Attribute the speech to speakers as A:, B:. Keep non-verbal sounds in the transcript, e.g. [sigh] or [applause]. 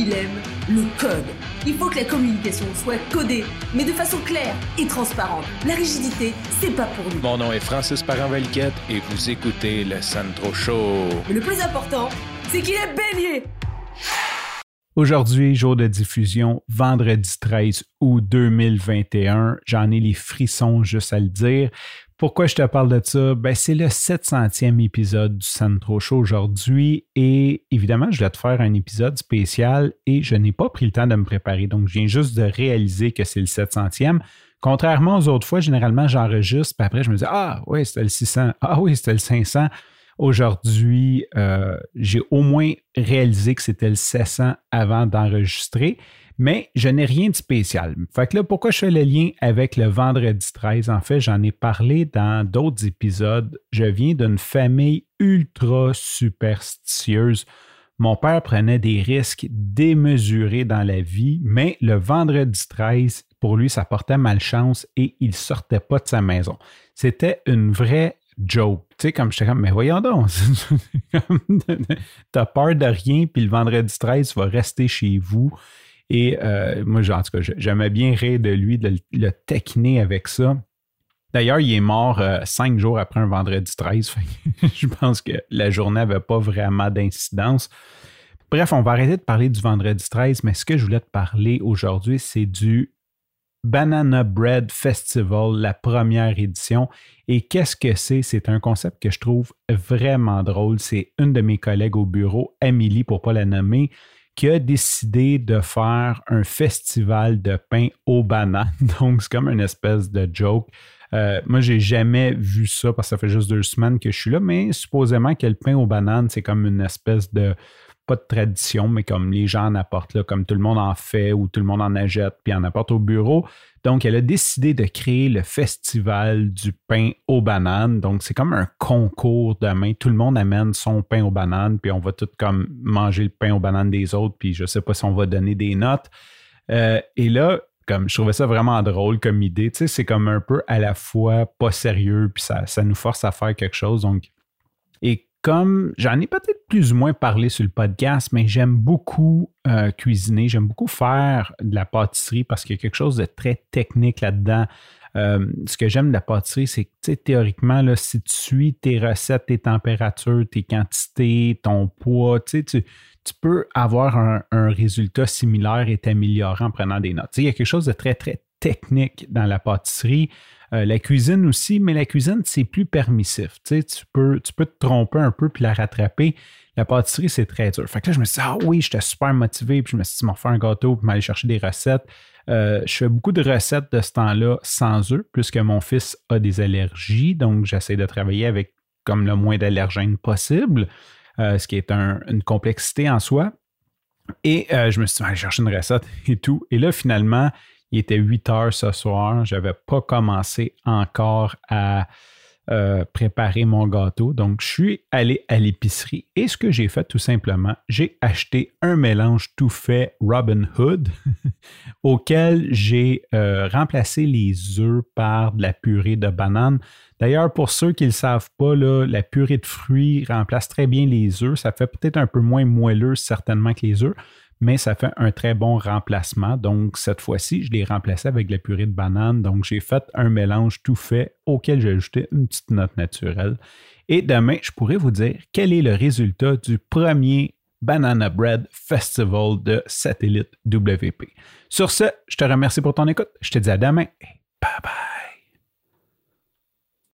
A: il aime le code. Il faut que la communication soit codée, mais de façon claire et transparente. La rigidité, c'est pas pour nous.
B: Mon nom est Francis parent et vous écoutez le Sandro Show.
A: Mais le plus important, c'est qu'il est bélier.
C: Aujourd'hui, jour de diffusion, vendredi 13 août 2021. J'en ai les frissons juste à le dire. Pourquoi je te parle de ça? Ben, c'est le 700e épisode du Centro Show aujourd'hui et évidemment, je vais te faire un épisode spécial et je n'ai pas pris le temps de me préparer. Donc, je viens juste de réaliser que c'est le 700e. Contrairement aux autres fois, généralement, j'enregistre, puis après, je me dis Ah oui, c'était le 600. Ah oui, c'était le 500. Aujourd'hui, euh, j'ai au moins réalisé que c'était le 700 avant d'enregistrer mais je n'ai rien de spécial. Fait que là, pourquoi je fais le lien avec le vendredi 13? En fait, j'en ai parlé dans d'autres épisodes. Je viens d'une famille ultra superstitieuse. Mon père prenait des risques démesurés dans la vie, mais le vendredi 13, pour lui, ça portait malchance et il sortait pas de sa maison. C'était une vraie joke. Tu sais, comme j'étais comme, mais voyons donc, [laughs] t'as peur de rien, puis le vendredi 13, tu vas rester chez vous. Et euh, moi, en tout cas, j'aimais bien rire de lui, de le, taquiner avec ça. D'ailleurs, il est mort euh, cinq jours après un vendredi 13. [laughs] je pense que la journée n'avait pas vraiment d'incidence. Bref, on va arrêter de parler du vendredi 13, mais ce que je voulais te parler aujourd'hui, c'est du Banana Bread Festival, la première édition. Et qu'est-ce que c'est? C'est un concept que je trouve vraiment drôle. C'est une de mes collègues au bureau, Amélie, pour ne pas la nommer, qui a décidé de faire un festival de pain aux bananes. [laughs] Donc, c'est comme une espèce de joke. Euh, moi, j'ai jamais vu ça parce que ça fait juste deux semaines que je suis là, mais supposément que le pain aux bananes, c'est comme une espèce de pas de tradition, mais comme les gens en apportent, là, comme tout le monde en fait ou tout le monde en achète, puis en apporte au bureau. Donc, elle a décidé de créer le festival du pain aux bananes. Donc, c'est comme un concours de main. Tout le monde amène son pain aux bananes, puis on va tout comme manger le pain aux bananes des autres, puis je ne sais pas si on va donner des notes. Euh, et là, comme je trouvais ça vraiment drôle comme idée. Tu sais, c'est comme un peu à la fois pas sérieux, puis ça, ça nous force à faire quelque chose. Donc, et comme j'en ai peut-être plus ou moins parlé sur le podcast, mais j'aime beaucoup euh, cuisiner, j'aime beaucoup faire de la pâtisserie parce qu'il y a quelque chose de très technique là-dedans. Euh, ce que j'aime de la pâtisserie, c'est que théoriquement, si tu suis tes recettes, tes températures, tes quantités, ton poids, tu, tu peux avoir un, résultat similaire et t'améliorer en prenant des notes. il y a quelque chose de très, très technique dans la pâtisserie. Euh, la cuisine aussi, mais la cuisine, c'est plus permissif. Tu, peux, tu peux te tromper un peu puis la rattraper. La pâtisserie, c'est très dur. Fait que là, je me suis dit, ah oui, j'étais super motivé, puis je me suis dit, m'en faire un gâteau, puis m'aller chercher des recettes. Euh, je fais beaucoup de recettes de ce temps-là sans eux, puisque mon fils a des allergies, donc j'essaie de travailler avec comme le moins d'allergènes possible, euh, ce qui est une complexité en soi. Et je me suis dit, aller chercher une recette et tout. Et là, finalement, il était 8 heures ce soir. Je n'avais pas commencé encore à euh, préparer mon gâteau. Donc, je suis allé à l'épicerie et ce que j'ai fait tout simplement, j'ai acheté un mélange tout fait Robin Hood [laughs] auquel j'ai euh, remplacé les œufs par de la purée de banane. D'ailleurs, pour ceux qui ne le savent pas, la purée de fruits remplace très bien les œufs. Ça fait peut-être un peu moins moelleux certainement que les œufs, mais ça fait un très bon remplacement. Donc, cette fois-ci, je l'ai remplacé avec la purée de banane. Donc, j'ai fait un mélange tout fait auquel j'ai ajouté une petite note naturelle. Et demain, je pourrais vous dire quel est le résultat du premier Banana Bread Festival de Satellite WP. Sur ce, je te remercie pour ton écoute. Je te dis à demain bye bye.